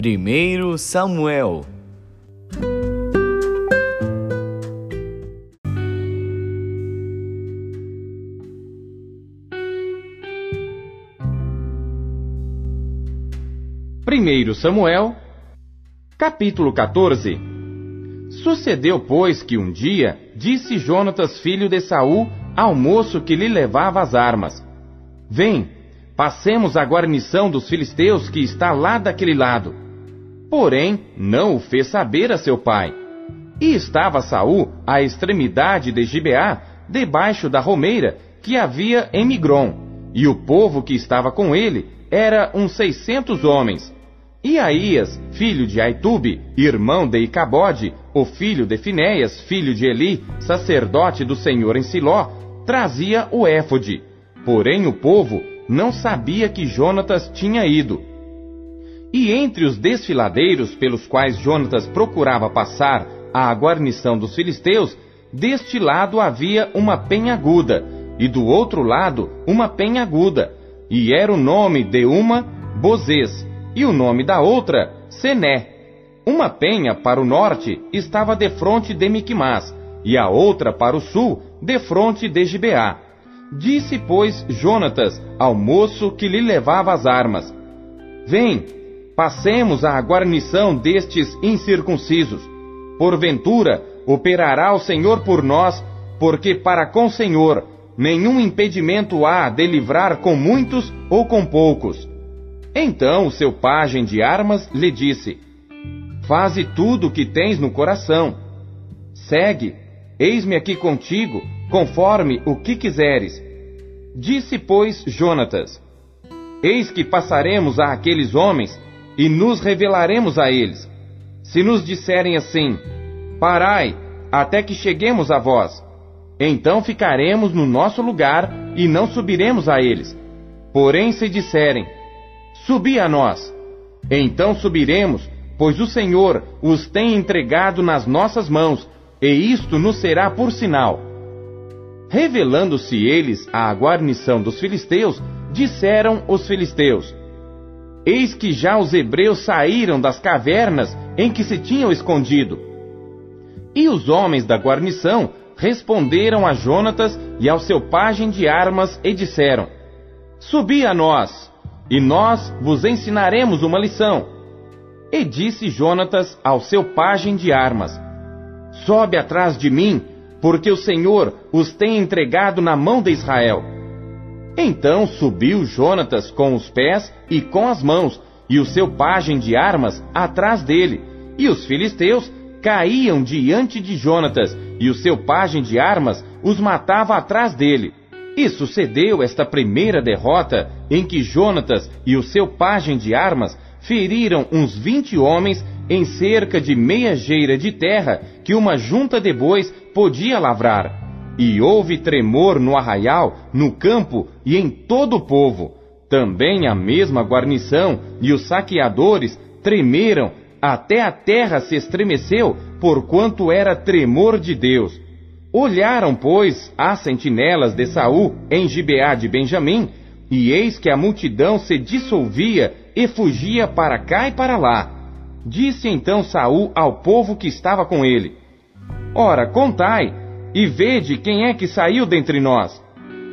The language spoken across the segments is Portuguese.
1 Samuel Primeiro Samuel, capítulo 14 Sucedeu, pois, que um dia disse Jonatas, filho de Saul, ao moço que lhe levava as armas: Vem, passemos à guarnição dos filisteus que está lá daquele lado. Porém, não o fez saber a seu pai. E estava Saul à extremidade de Gibeá, debaixo da romeira que havia em Migron, e o povo que estava com ele era uns seiscentos homens. E Aías, filho de Aitube, irmão de Icabode, o filho de Finéias, filho de Eli, sacerdote do Senhor em Siló, trazia o éfode. Porém o povo não sabia que Jonatas tinha ido. E entre os desfiladeiros pelos quais Jonatas procurava passar à guarnição dos filisteus, deste lado havia uma penha aguda, e do outro lado uma penha aguda, e era o nome de uma Bozês, e o nome da outra Sené. Uma penha para o norte estava defronte de Miquimás, e a outra para o sul, defronte de Gibeá. Disse, pois, Jonatas ao moço que lhe levava as armas: Vem, passemos à guarnição destes incircuncisos. Porventura, operará o Senhor por nós, porque para com o Senhor nenhum impedimento há de livrar com muitos ou com poucos. Então o seu pajem de armas lhe disse: Faze tudo o que tens no coração. Segue, eis-me aqui contigo, conforme o que quiseres. Disse, pois, Jonatas: Eis que passaremos a aqueles homens e nos revelaremos a eles. Se nos disserem assim: Parai, até que cheguemos a vós, então ficaremos no nosso lugar e não subiremos a eles. Porém, se disserem: Subi a nós, então subiremos, pois o Senhor os tem entregado nas nossas mãos, e isto nos será por sinal. Revelando-se eles à guarnição dos filisteus, disseram os filisteus: Eis que já os hebreus saíram das cavernas em que se tinham escondido. E os homens da guarnição responderam a Jonatas e ao seu pajem de armas e disseram: Subi a nós, e nós vos ensinaremos uma lição. E disse Jonatas ao seu pajem de armas: Sobe atrás de mim, porque o Senhor os tem entregado na mão de Israel. Então subiu Jonatas com os pés e com as mãos, e o seu pajem de armas atrás dele, e os filisteus caíam diante de Jonatas, e o seu pajem de armas os matava atrás dele. E sucedeu esta primeira derrota, em que Jonatas e o seu pajem de armas feriram uns vinte homens em cerca de meia geira de terra que uma junta de bois podia lavrar. E houve tremor no arraial, no campo e em todo o povo. Também a mesma guarnição e os saqueadores tremeram, até a terra se estremeceu, porquanto era tremor de Deus. Olharam, pois, as sentinelas de Saul em Gibeá de Benjamim, e eis que a multidão se dissolvia e fugia para cá e para lá. Disse então Saul ao povo que estava com ele: Ora, contai, e vede quem é que saiu dentre nós.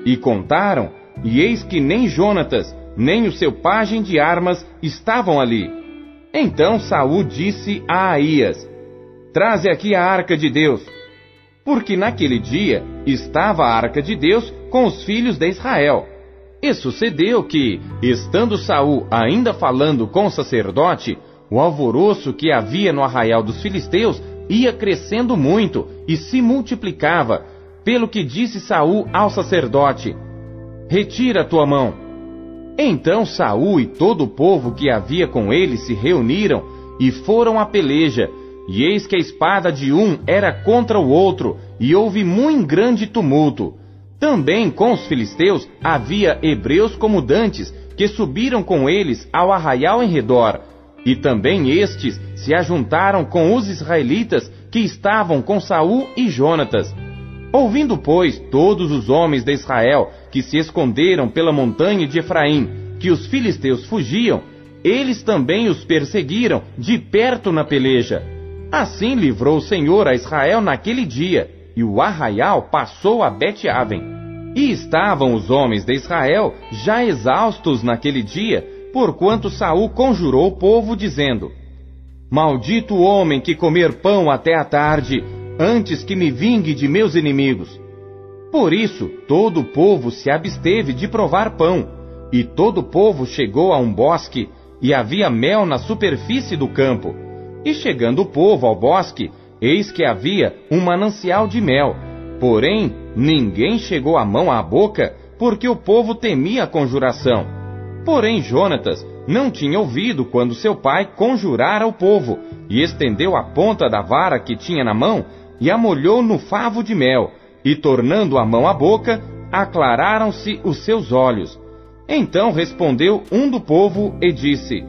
E contaram, e eis que nem Jonatas, nem o seu pajem de armas estavam ali. Então Saul disse a Aías: Traze aqui a arca de Deus. Porque naquele dia estava a arca de Deus com os filhos de Israel. E sucedeu que, estando Saul ainda falando com o sacerdote, o alvoroço que havia no arraial dos filisteus ia crescendo muito e se multiplicava, pelo que disse Saul ao sacerdote: Retira tua mão. Então Saul e todo o povo que havia com ele se reuniram e foram à peleja, e eis que a espada de um era contra o outro, e houve muito grande tumulto. Também com os filisteus havia hebreus como dantes, que subiram com eles ao arraial em redor, e também estes se ajuntaram com os israelitas que estavam com Saul e Jonatas. Ouvindo, pois, todos os homens de Israel que se esconderam pela montanha de Efraim, que os filisteus fugiam, eles também os perseguiram de perto na peleja. Assim livrou o Senhor a Israel naquele dia, e o arraial passou a Bet-Aven. E estavam os homens de Israel já exaustos naquele dia, porquanto Saul conjurou o povo, dizendo: Maldito o homem que comer pão até a tarde, antes que me vingue de meus inimigos. Por isso, todo o povo se absteve de provar pão, e todo o povo chegou a um bosque, e havia mel na superfície do campo. E chegando o povo ao bosque, eis que havia um manancial de mel. Porém, ninguém chegou a mão à boca, porque o povo temia a conjuração. Porém, Jonatas não tinha ouvido quando seu pai conjurara o povo, e estendeu a ponta da vara que tinha na mão e a molhou no favo de mel, e tornando a mão à boca, aclararam-se os seus olhos. Então respondeu um do povo e disse: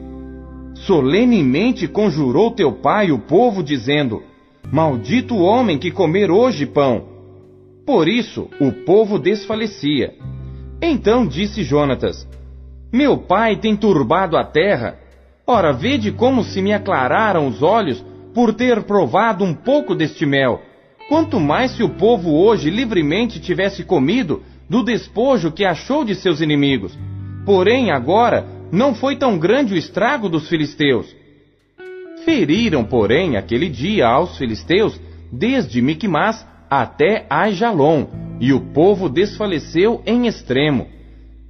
Solenemente conjurou teu pai o povo, dizendo: Maldito o homem que comer hoje pão. Por isso o povo desfalecia. Então disse Jonatas: meu pai tem turbado a terra. Ora, vede como se me aclararam os olhos por ter provado um pouco deste mel. Quanto mais se o povo hoje livremente tivesse comido do despojo que achou de seus inimigos. Porém, agora, não foi tão grande o estrago dos filisteus. Feriram, porém, aquele dia aos filisteus, desde Micmas até Aijalon, e o povo desfaleceu em extremo.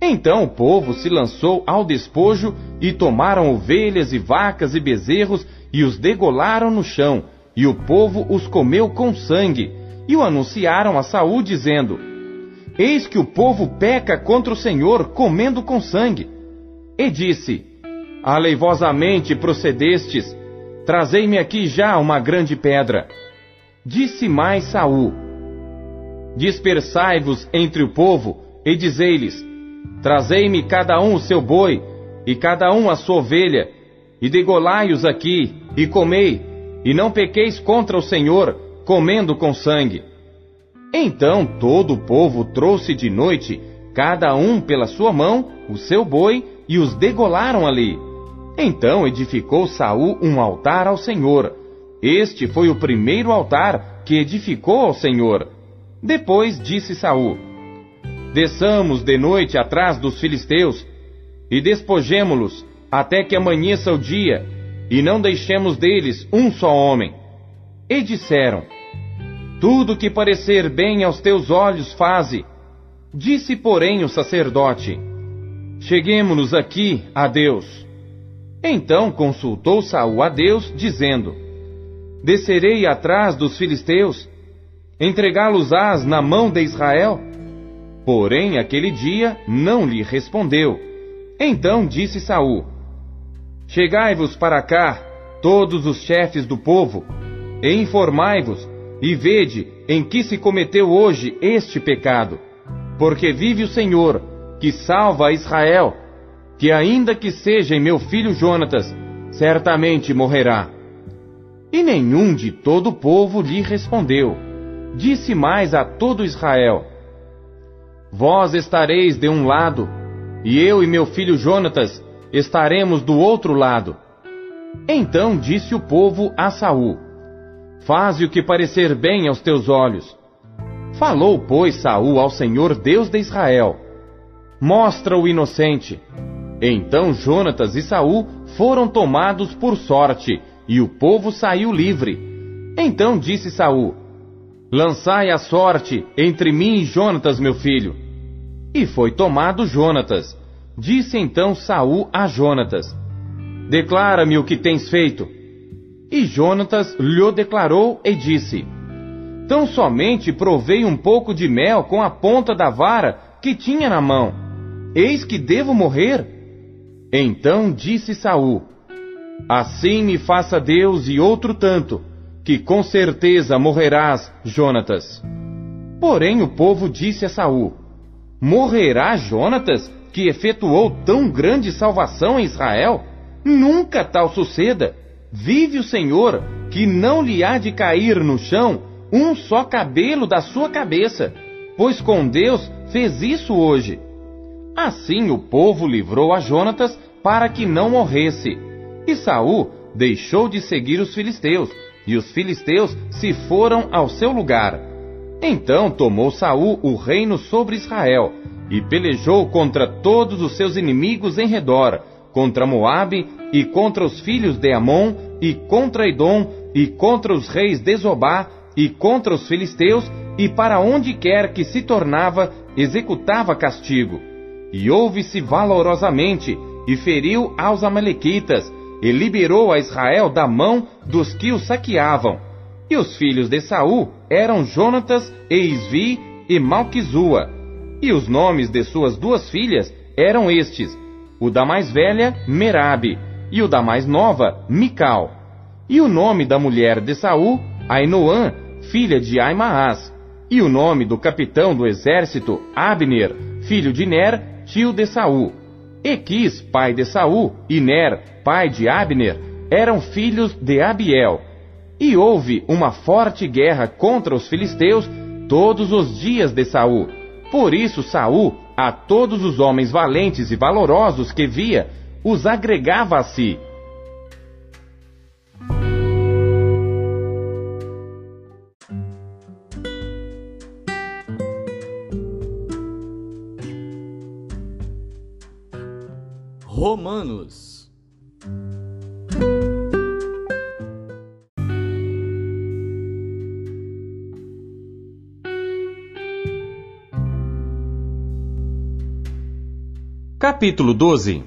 Então o povo se lançou ao despojo e tomaram ovelhas e vacas e bezerros e os degolaram no chão, e o povo os comeu com sangue, e o anunciaram a Saul dizendo: Eis que o povo peca contra o Senhor comendo com sangue. E disse: Aleivosamente procedestes, trazei-me aqui já uma grande pedra. Disse mais Saul: Dispersai-vos entre o povo e dizei-lhes: Trazei-me cada um o seu boi, e cada um a sua ovelha, e degolai-os aqui, e comei, e não pequeis contra o Senhor, comendo com sangue. Então todo o povo trouxe de noite, cada um pela sua mão, o seu boi, e os degolaram ali. Então edificou Saul um altar ao Senhor. Este foi o primeiro altar que edificou ao Senhor. Depois disse Saul: Desçamos de noite atrás dos filisteus e despojemo-los até que amanheça o dia, e não deixemos deles um só homem. E disseram: Tudo que parecer bem aos teus olhos, faze. Disse, porém, o sacerdote: Cheguemo-nos aqui a Deus. Então consultou Saul a Deus, dizendo: Descerei atrás dos filisteus, entregá-los-ás na mão de Israel? Porém, aquele dia não lhe respondeu. Então disse Saul: Chegai-vos para cá, todos os chefes do povo, e informai-vos, e vede em que se cometeu hoje este pecado. Porque vive o Senhor, que salva a Israel, que ainda que seja em meu filho Jonatas, certamente morrerá. E nenhum de todo o povo lhe respondeu. Disse mais a todo Israel: Vós estareis de um lado, e eu e meu filho Jonatas estaremos do outro lado. Então disse o povo a Saul: Faze o que parecer bem aos teus olhos. Falou, pois, Saul ao Senhor Deus de Israel: Mostra o inocente. Então Jonatas e Saul foram tomados por sorte, e o povo saiu livre. Então disse Saul: Lançai a sorte entre mim e Jonatas, meu filho. E foi tomado Jonatas. Disse então Saul a Jonatas: Declara-me o que tens feito. E Jonatas lhe declarou e disse: Tão somente provei um pouco de mel com a ponta da vara que tinha na mão. Eis que devo morrer? Então disse Saul: Assim me faça Deus e outro tanto que com certeza morrerás, Jonatas. Porém o povo disse a Saul: Morrerá Jonatas, que efetuou tão grande salvação em Israel? Nunca tal suceda. Vive o Senhor, que não lhe há de cair no chão um só cabelo da sua cabeça, pois com Deus fez isso hoje. Assim o povo livrou a Jonatas para que não morresse. E Saul deixou de seguir os filisteus, e os filisteus se foram ao seu lugar. Então tomou Saul o reino sobre Israel, e pelejou contra todos os seus inimigos em redor, contra Moabe e contra os filhos de Amon e contra Edom e contra os reis de Zobá e contra os filisteus e para onde quer que se tornava executava castigo. E ouve-se valorosamente e feriu aos amalequitas e liberou a Israel da mão dos que o saqueavam. E os filhos de Saul eram Jonatas e e Malquizua. E os nomes de suas duas filhas eram estes: o da mais velha, Merabe, e o da mais nova, Mical. E o nome da mulher de Saul, Ainoã, filha de Aimaas. E o nome do capitão do exército, Abner, filho de Ner, tio de Saul. Equis, pai de Saul, e Ner, pai de Abner, eram filhos de Abiel. E houve uma forte guerra contra os filisteus todos os dias de Saul. Por isso Saul, a todos os homens valentes e valorosos que via, os agregava a si. Capítulo 12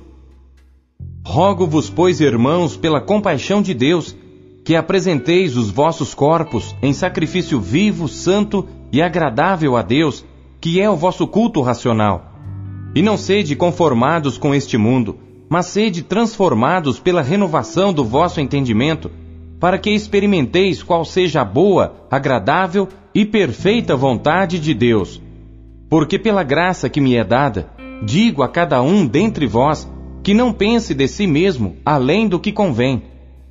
Rogo-vos, pois, irmãos, pela compaixão de Deus, que apresenteis os vossos corpos em sacrifício vivo, santo e agradável a Deus, que é o vosso culto racional. E não sede conformados com este mundo, mas sede transformados pela renovação do vosso entendimento, para que experimenteis qual seja a boa, agradável e perfeita vontade de Deus. Porque pela graça que me é dada, digo a cada um dentre vós, que não pense de si mesmo além do que convém.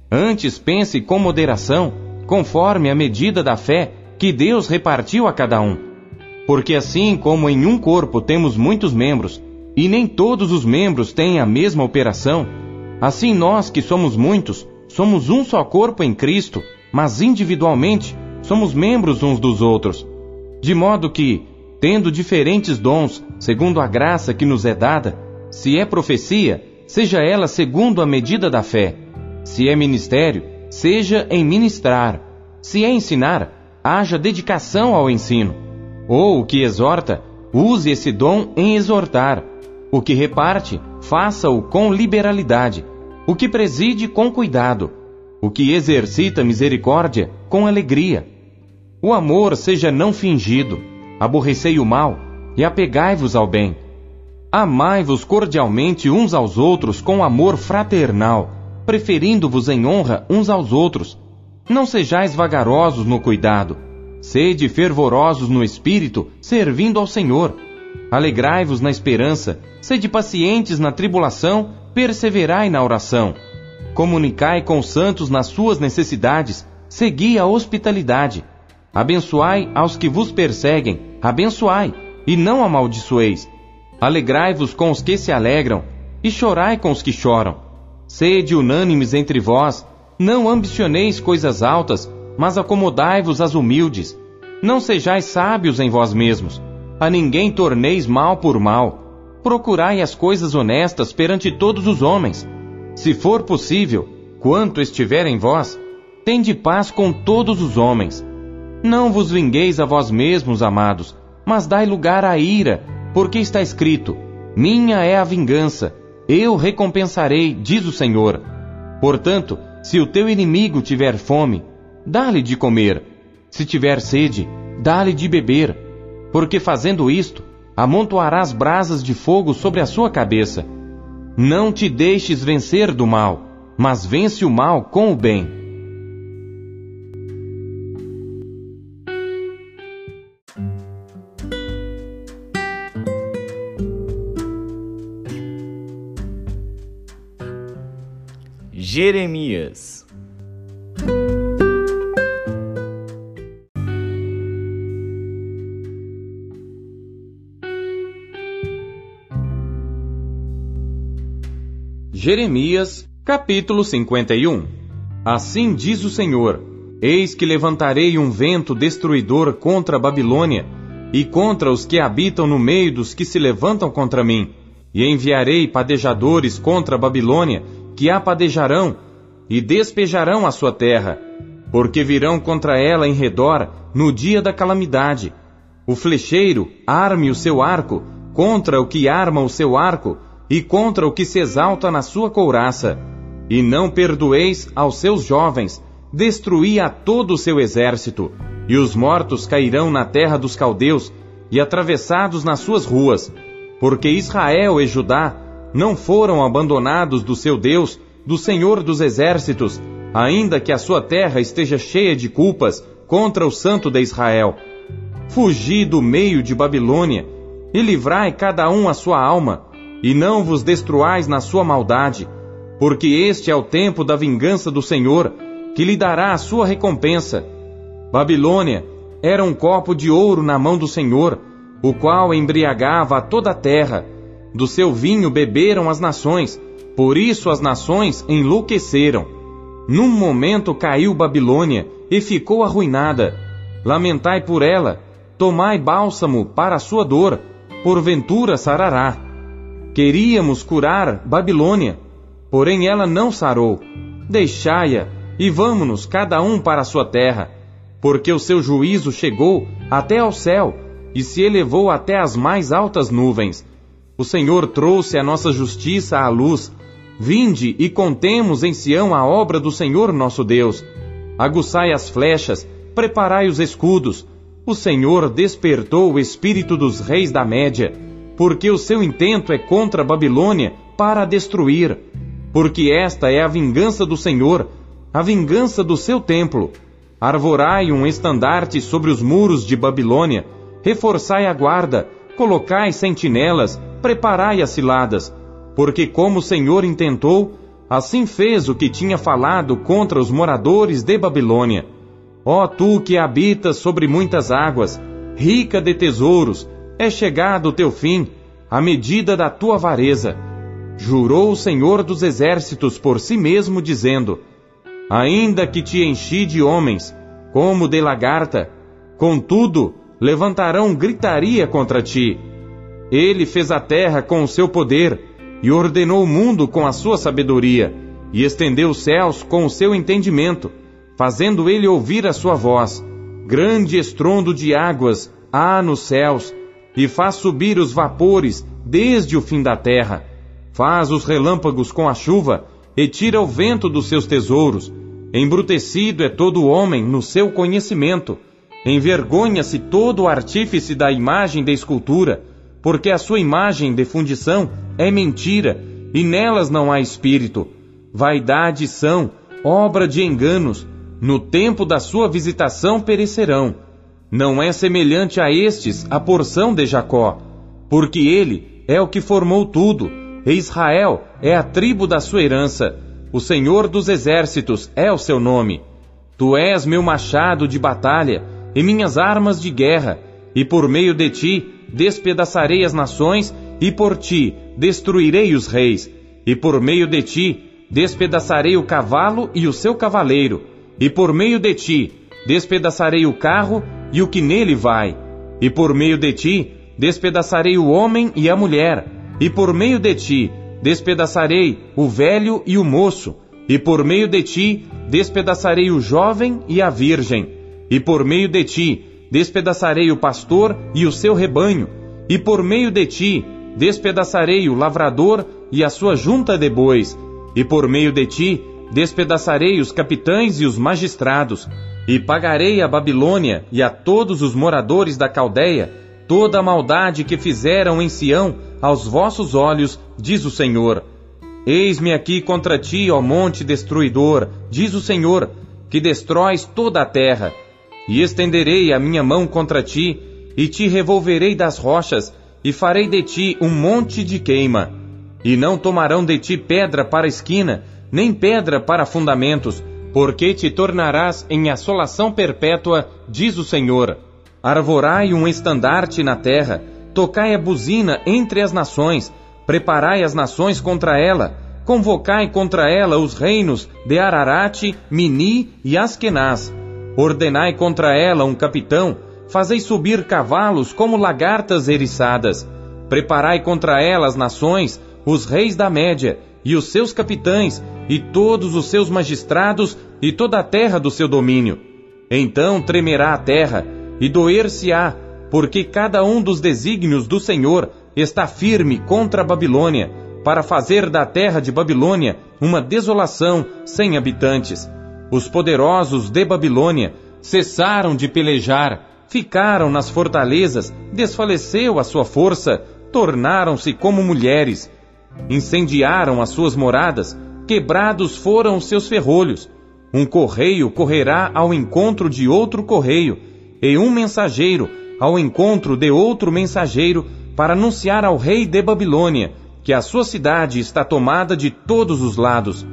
Antes pense com moderação, conforme a medida da fé que Deus repartiu a cada um. Porque assim como em um corpo temos muitos membros, e nem todos os membros têm a mesma operação, assim nós que somos muitos, somos um só corpo em Cristo, mas individualmente somos membros uns dos outros. De modo que, tendo diferentes dons, segundo a graça que nos é dada, se é profecia, seja ela segundo a medida da fé. Se é ministério, seja em ministrar. Se é ensinar, haja dedicação ao ensino. Ou o que exorta, use esse dom em exortar. O que reparte, faça-o com liberalidade. O que preside, com cuidado. O que exercita misericórdia, com alegria. O amor seja não fingido. Aborrecei o mal e apegai-vos ao bem. Amai-vos cordialmente uns aos outros com amor fraternal, preferindo-vos em honra uns aos outros. Não sejais vagarosos no cuidado. Sede fervorosos no espírito, servindo ao Senhor. Alegrai-vos na esperança, sede pacientes na tribulação, perseverai na oração. Comunicai com os santos nas suas necessidades, segui a hospitalidade. Abençoai aos que vos perseguem, abençoai, e não amaldiçoeis Alegrai-vos com os que se alegram, e chorai com os que choram. Sede unânimes entre vós, não ambicioneis coisas altas, mas acomodai-vos às humildes. Não sejais sábios em vós mesmos, a ninguém torneis mal por mal. Procurai as coisas honestas perante todos os homens. Se for possível, quanto estiver em vós, tende paz com todos os homens. Não vos vingueis a vós mesmos, amados, mas dai lugar à ira, porque está escrito: Minha é a vingança, eu recompensarei, diz o Senhor. Portanto, se o teu inimigo tiver fome, dá-lhe de comer. Se tiver sede, dá-lhe de beber. Porque fazendo isto, amontoarás brasas de fogo sobre a sua cabeça. Não te deixes vencer do mal, mas vence o mal com o bem. Jeremias. Jeremias, capítulo 51 Assim diz o Senhor: Eis que levantarei um vento destruidor contra a Babilônia e contra os que habitam no meio dos que se levantam contra mim, e enviarei padejadores contra a Babilônia, que a padejarão e despejarão a sua terra, porque virão contra ela em redor no dia da calamidade. O flecheiro arme o seu arco contra o que arma o seu arco e contra o que se exalta na sua couraça. E não perdoeis aos seus jovens, destruí a todo o seu exército, e os mortos cairão na terra dos caldeus e atravessados nas suas ruas, porque Israel e Judá não foram abandonados do seu Deus, do Senhor dos exércitos, ainda que a sua terra esteja cheia de culpas contra o Santo de Israel. Fugi do meio de Babilônia, e livrai cada um a sua alma, e não vos destruais na sua maldade, porque este é o tempo da vingança do Senhor, que lhe dará a sua recompensa. Babilônia era um copo de ouro na mão do Senhor, o qual embriagava a toda a terra. Do seu vinho beberam as nações, por isso as nações enlouqueceram. Num momento caiu Babilônia e ficou arruinada. Lamentai por ela, tomai bálsamo para a sua dor, porventura sarará. Queríamos curar Babilônia, porém ela não sarou. Deixai-a e vamos-nos cada um para a sua terra, porque o seu juízo chegou até ao céu e se elevou até as mais altas nuvens. O Senhor trouxe a nossa justiça à luz. Vinde e contemos em Sião a obra do Senhor nosso Deus. Aguçai as flechas, preparai os escudos. O Senhor despertou o espírito dos reis da Média, porque o seu intento é contra a Babilônia para a destruir. Porque esta é a vingança do Senhor, a vingança do seu templo. Arvorai um estandarte sobre os muros de Babilônia reforçai a guarda, colocai sentinelas, preparai as ciladas, porque como o Senhor intentou, assim fez o que tinha falado contra os moradores de Babilônia. Ó tu que habitas sobre muitas águas, rica de tesouros, é chegado o teu fim, a medida da tua avareza. Jurou o Senhor dos exércitos por si mesmo, dizendo: Ainda que te enchi de homens, como de lagarta, contudo levantarão gritaria contra ti. Ele fez a terra com o seu poder, e ordenou o mundo com a sua sabedoria, e estendeu os céus com o seu entendimento, fazendo ele ouvir a sua voz. Grande estrondo de águas há nos céus, e faz subir os vapores desde o fim da terra. Faz os relâmpagos com a chuva, e tira o vento dos seus tesouros. Embrutecido é todo homem no seu conhecimento Envergonha-se todo o artífice da imagem da escultura, porque a sua imagem de fundição é mentira, e nelas não há espírito. Vaidade são, obra de enganos, no tempo da sua visitação perecerão. Não é semelhante a estes a porção de Jacó, porque ele é o que formou tudo, e Israel é a tribo da sua herança. O Senhor dos exércitos é o seu nome. Tu és meu machado de batalha, e minhas armas de guerra, e por meio de ti despedaçarei as nações, e por ti destruirei os reis, e por meio de ti despedaçarei o cavalo e o seu cavaleiro, e por meio de ti despedaçarei o carro e o que nele vai, e por meio de ti despedaçarei o homem e a mulher, e por meio de ti despedaçarei o velho e o moço, e por meio de ti despedaçarei o jovem e a virgem. E por meio de ti despedaçarei o pastor e o seu rebanho, e por meio de ti despedaçarei o lavrador e a sua junta de bois, e por meio de ti despedaçarei os capitães e os magistrados, e pagarei a Babilônia e a todos os moradores da Caldeia toda a maldade que fizeram em Sião aos vossos olhos, diz o Senhor. Eis-me aqui contra ti, ó monte destruidor, diz o Senhor, que destróis toda a terra e estenderei a minha mão contra ti, e te revolverei das rochas, e farei de ti um monte de queima. E não tomarão de ti pedra para esquina, nem pedra para fundamentos, porque te tornarás em assolação perpétua, diz o Senhor. Arvorai um estandarte na terra, tocai a buzina entre as nações, preparai as nações contra ela, convocai contra ela os reinos de Ararate, Mini e Askenaz. Ordenai contra ela um capitão, fazei subir cavalos como lagartas eriçadas. Preparai contra ela as nações, os reis da Média, e os seus capitães, e todos os seus magistrados, e toda a terra do seu domínio. Então tremerá a terra, e doer-se-á, porque cada um dos desígnios do Senhor está firme contra a Babilônia, para fazer da terra de Babilônia uma desolação sem habitantes. Os poderosos de Babilônia cessaram de pelejar, ficaram nas fortalezas, desfaleceu a sua força, tornaram-se como mulheres. Incendiaram as suas moradas, quebrados foram os seus ferrolhos. Um correio correrá ao encontro de outro correio, e um mensageiro ao encontro de outro mensageiro, para anunciar ao rei de Babilônia que a sua cidade está tomada de todos os lados,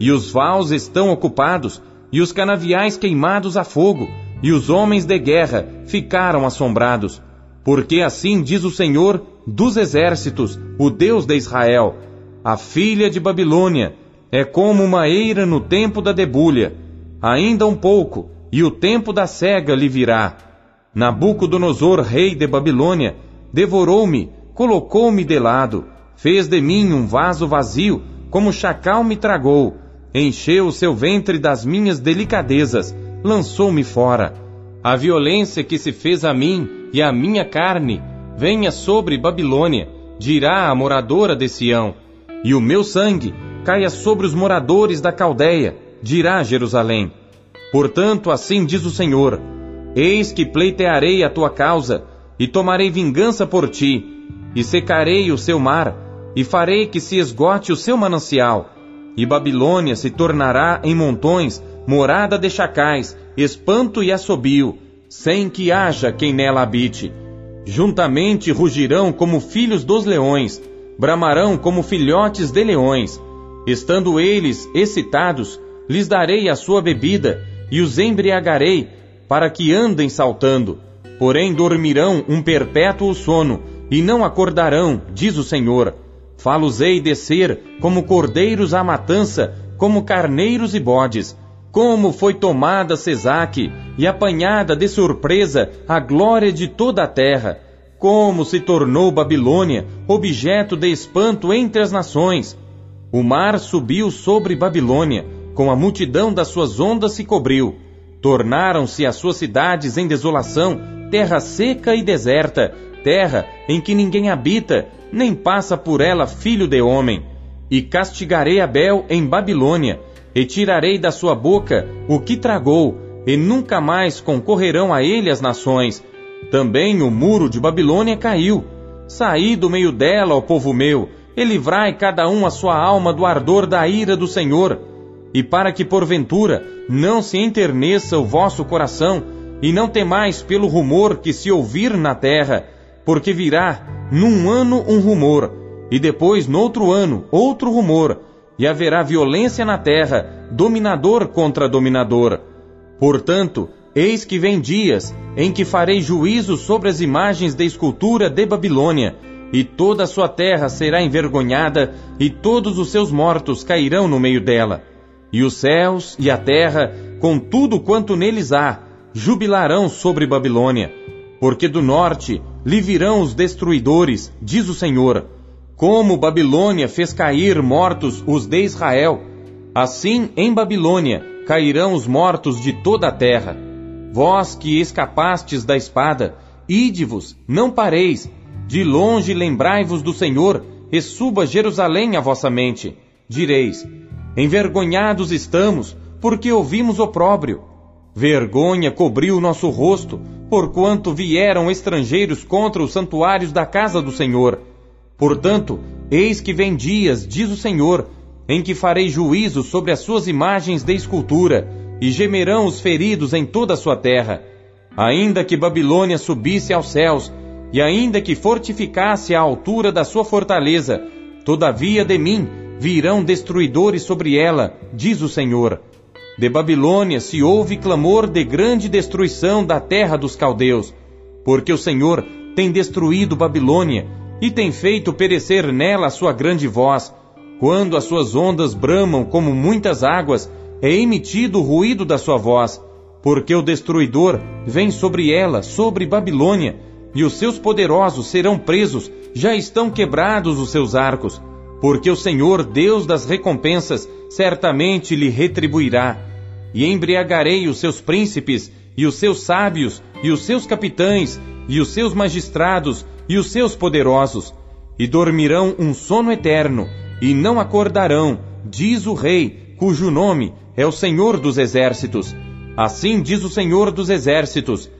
e os vaus estão ocupados, e os canaviais queimados a fogo, e os homens de guerra ficaram assombrados. Porque assim diz o Senhor dos exércitos, o Deus de Israel: a filha de Babilônia é como uma eira no tempo da debulha. Ainda um pouco, e o tempo da cega lhe virá. Nabucodonosor, rei de Babilônia, devorou-me, colocou-me de lado, Fez de mim um vaso vazio, como chacal me tragou. Encheu o seu ventre das minhas delicadezas, lançou-me fora. A violência que se fez a mim e a minha carne, venha sobre Babilônia, dirá a moradora de Sião. E o meu sangue caia sobre os moradores da Caldeia, dirá Jerusalém. Portanto, assim diz o Senhor: Eis que pleitearei a tua causa, e tomarei vingança por ti, e secarei o seu mar, e farei que se esgote o seu manancial, e Babilônia se tornará em montões morada de chacais, espanto e assobio, sem que haja quem nela habite. Juntamente rugirão como filhos dos leões, bramarão como filhotes de leões. Estando eles excitados, lhes darei a sua bebida e os embriagarei, para que andem saltando. Porém dormirão um perpétuo sono e não acordarão, diz o Senhor. Falosei descer como cordeiros à matança, como carneiros e bodes. Como foi tomada Sesaque e apanhada de surpresa a glória de toda a terra. Como se tornou Babilônia objeto de espanto entre as nações. O mar subiu sobre Babilônia, com a multidão das suas ondas se cobriu. Tornaram-se as suas cidades em desolação, terra seca e deserta, terra em que ninguém habita, nem passa por ela filho de homem. E castigarei Abel em Babilônia, e tirarei da sua boca o que tragou, e nunca mais concorrerão a ele as nações. Também o muro de Babilônia caiu. Saí do meio dela, ó povo meu, e livrai cada um a sua alma do ardor da ira do Senhor. E para que porventura não se enterneça o vosso coração, e não temais pelo rumor que se ouvir na terra, porque virá num ano um rumor, e depois noutro ano outro rumor, e haverá violência na terra, dominador contra dominador. Portanto, eis que vem dias em que farei juízo sobre as imagens de escultura de Babilônia, e toda a sua terra será envergonhada, e todos os seus mortos cairão no meio dela. E os céus e a terra, com tudo quanto neles há, jubilarão sobre Babilônia, porque do norte lhe virão os destruidores, diz o Senhor. Como Babilônia fez cair mortos os de Israel, assim em Babilônia cairão os mortos de toda a terra. Vós que escapastes da espada, ide-vos, não pareis, de longe lembrai-vos do Senhor, e suba Jerusalém à vossa mente. Direis: Envergonhados estamos, porque ouvimos opróbrio. Vergonha cobriu nosso rosto, porquanto vieram estrangeiros contra os santuários da casa do Senhor. Portanto, eis que vem dias, diz o Senhor, em que farei juízo sobre as suas imagens de escultura, e gemerão os feridos em toda a sua terra. Ainda que Babilônia subisse aos céus, e ainda que fortificasse a altura da sua fortaleza, todavia de mim virão destruidores sobre ela, diz o Senhor. De Babilônia se ouve clamor de grande destruição da terra dos caldeus, porque o Senhor tem destruído Babilônia e tem feito perecer nela a sua grande voz, Quando as suas ondas bramam como muitas águas, é emitido o ruído da sua voz, porque o destruidor vem sobre ela, sobre Babilônia, e os seus poderosos serão presos, já estão quebrados os seus arcos, porque o Senhor, Deus das recompensas, certamente lhe retribuirá. E embriagarei os seus príncipes, e os seus sábios, e os seus capitães, e os seus magistrados, e os seus poderosos, e dormirão um sono eterno, e não acordarão, diz o Rei, cujo nome é o Senhor dos Exércitos. Assim diz o Senhor dos Exércitos: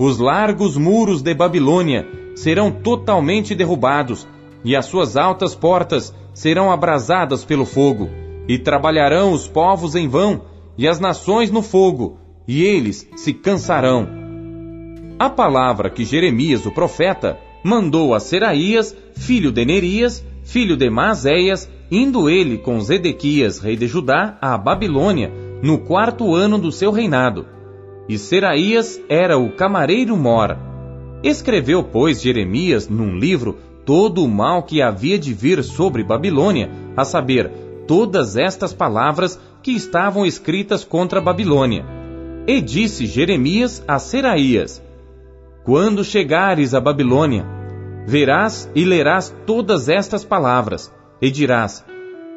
os largos muros de Babilônia serão totalmente derrubados, e as suas altas portas serão abrasadas pelo fogo, e trabalharão os povos em vão, e as nações no fogo, e eles se cansarão. A palavra que Jeremias, o profeta, mandou a Seraías, filho de Nerias, filho de Maséias, indo ele com Zedequias, rei de Judá, à Babilônia, no quarto ano do seu reinado e Seraías era o camareiro mor. Escreveu, pois, Jeremias num livro todo o mal que havia de vir sobre Babilônia, a saber, todas estas palavras que estavam escritas contra Babilônia. E disse Jeremias a Seraías: Quando chegares a Babilônia, verás e lerás todas estas palavras, e dirás: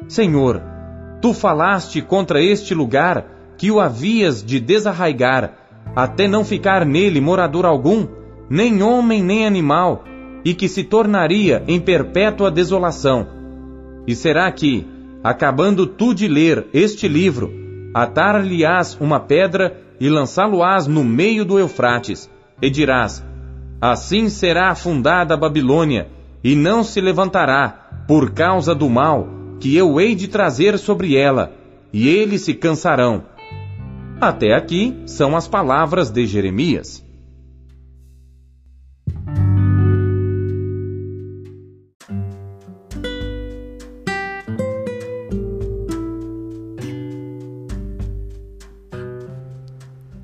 Senhor, tu falaste contra este lugar que o havias de desarraigar até não ficar nele morador algum, nem homem nem animal, e que se tornaria em perpétua desolação. E será que, acabando tu de ler este livro, atar-lhe-ás uma pedra e lançá-lo-ás no meio do Eufrates, e dirás: Assim será afundada a Babilônia, e não se levantará, por causa do mal que eu hei de trazer sobre ela, e eles se cansarão até aqui são as palavras de Jeremias.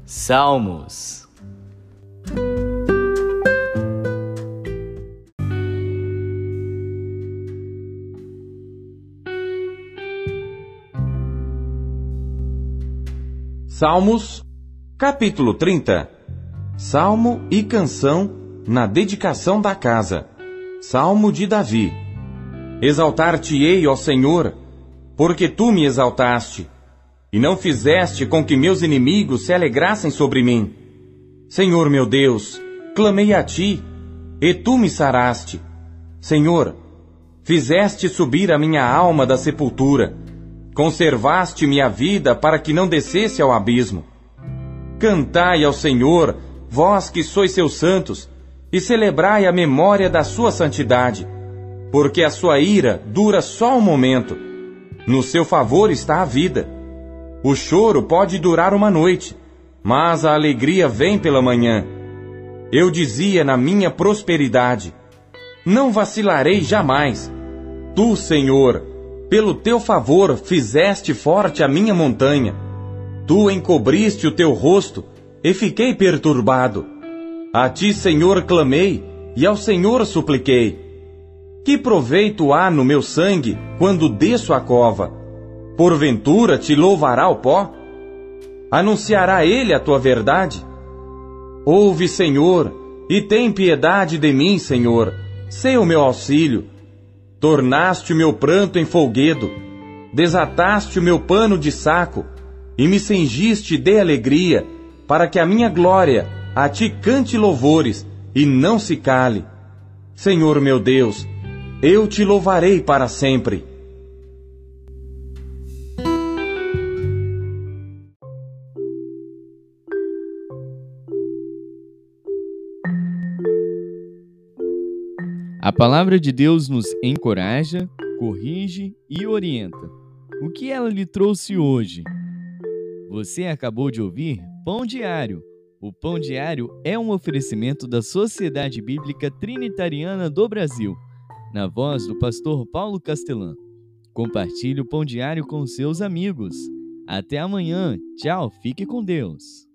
Salmos Salmos, capítulo 30. Salmo e canção na dedicação da casa. Salmo de Davi. Exaltar-te-ei, ó Senhor, porque tu me exaltaste, e não fizeste com que meus inimigos se alegrassem sobre mim. Senhor meu Deus, clamei a ti, e tu me saraste. Senhor, fizeste subir a minha alma da sepultura Conservaste-me a vida para que não descesse ao abismo. Cantai ao Senhor, vós que sois seus santos, e celebrai a memória da sua santidade, porque a sua ira dura só um momento. No seu favor está a vida. O choro pode durar uma noite, mas a alegria vem pela manhã. Eu dizia na minha prosperidade: Não vacilarei jamais. Tu, Senhor, pelo teu favor fizeste forte a minha montanha. Tu encobriste o teu rosto e fiquei perturbado. A ti, Senhor, clamei e ao Senhor supliquei. Que proveito há no meu sangue quando desço a cova? Porventura te louvará o pó? Anunciará ele a tua verdade? Ouve, Senhor, e tem piedade de mim, Senhor. Sei o meu auxílio Tornaste o meu pranto em folguedo, desataste o meu pano de saco, e me cingiste de alegria, para que a minha glória a ti cante louvores e não se cale. Senhor meu Deus, eu te louvarei para sempre. A palavra de Deus nos encoraja, corrige e orienta. O que ela lhe trouxe hoje? Você acabou de ouvir Pão Diário. O Pão Diário é um oferecimento da Sociedade Bíblica Trinitariana do Brasil, na voz do pastor Paulo Castelã. Compartilhe o Pão Diário com seus amigos. Até amanhã. Tchau, fique com Deus.